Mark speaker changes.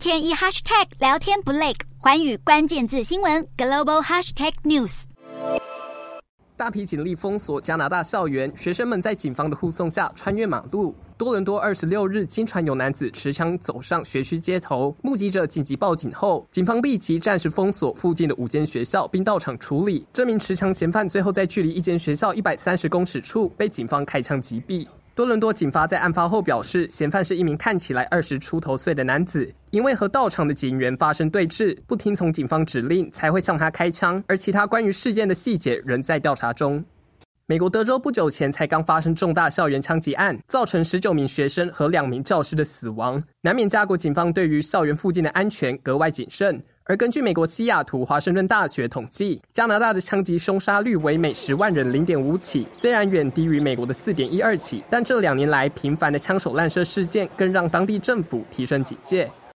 Speaker 1: 天一 hashtag 聊天不累，寰宇关键字新闻 global hashtag news。
Speaker 2: 大批警力封锁加拿大校园，学生们在警方的护送下穿越马路。多伦多二十六日经传有男子持枪走上学区街头，目击者紧急报警后，警方立即暂时封锁附近的五间学校，并到场处理。这名持枪嫌犯最后在距离一间学校一百三十公尺处被警方开枪击毙。多伦多警方在案发后表示，嫌犯是一名看起来二十出头岁的男子，因为和到场的警员发生对峙，不听从警方指令，才会向他开枪。而其他关于事件的细节仍在调查中。美国德州不久前才刚发生重大校园枪击案，造成十九名学生和两名教师的死亡，难免加国警方对于校园附近的安全格外谨慎。而根据美国西雅图华盛顿大学统计，加拿大的枪击凶杀率为每十万人零点五起，虽然远低于美国的四点一二起，但这两年来频繁的枪手滥射事件更让当地政府提升警戒。